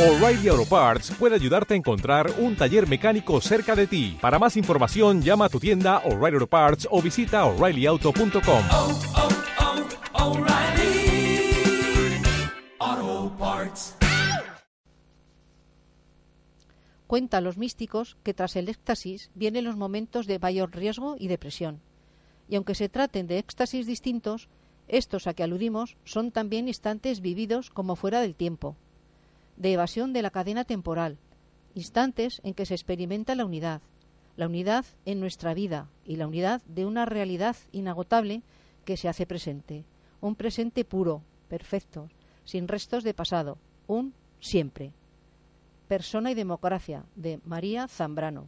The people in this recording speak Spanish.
O'Reilly Auto Parts puede ayudarte a encontrar un taller mecánico cerca de ti. Para más información, llama a tu tienda O'Reilly Auto Parts o visita oreillyauto.com. oh, oh, Parts. Cuentan los místicos que tras el éxtasis vienen los momentos de mayor riesgo y depresión. Y aunque se traten de éxtasis distintos, estos a que aludimos son también instantes vividos como fuera del tiempo, de evasión de la cadena temporal, instantes en que se experimenta la unidad, la unidad en nuestra vida y la unidad de una realidad inagotable que se hace presente, un presente puro, perfecto, sin restos de pasado, un siempre. Persona y Democracia, de María Zambrano.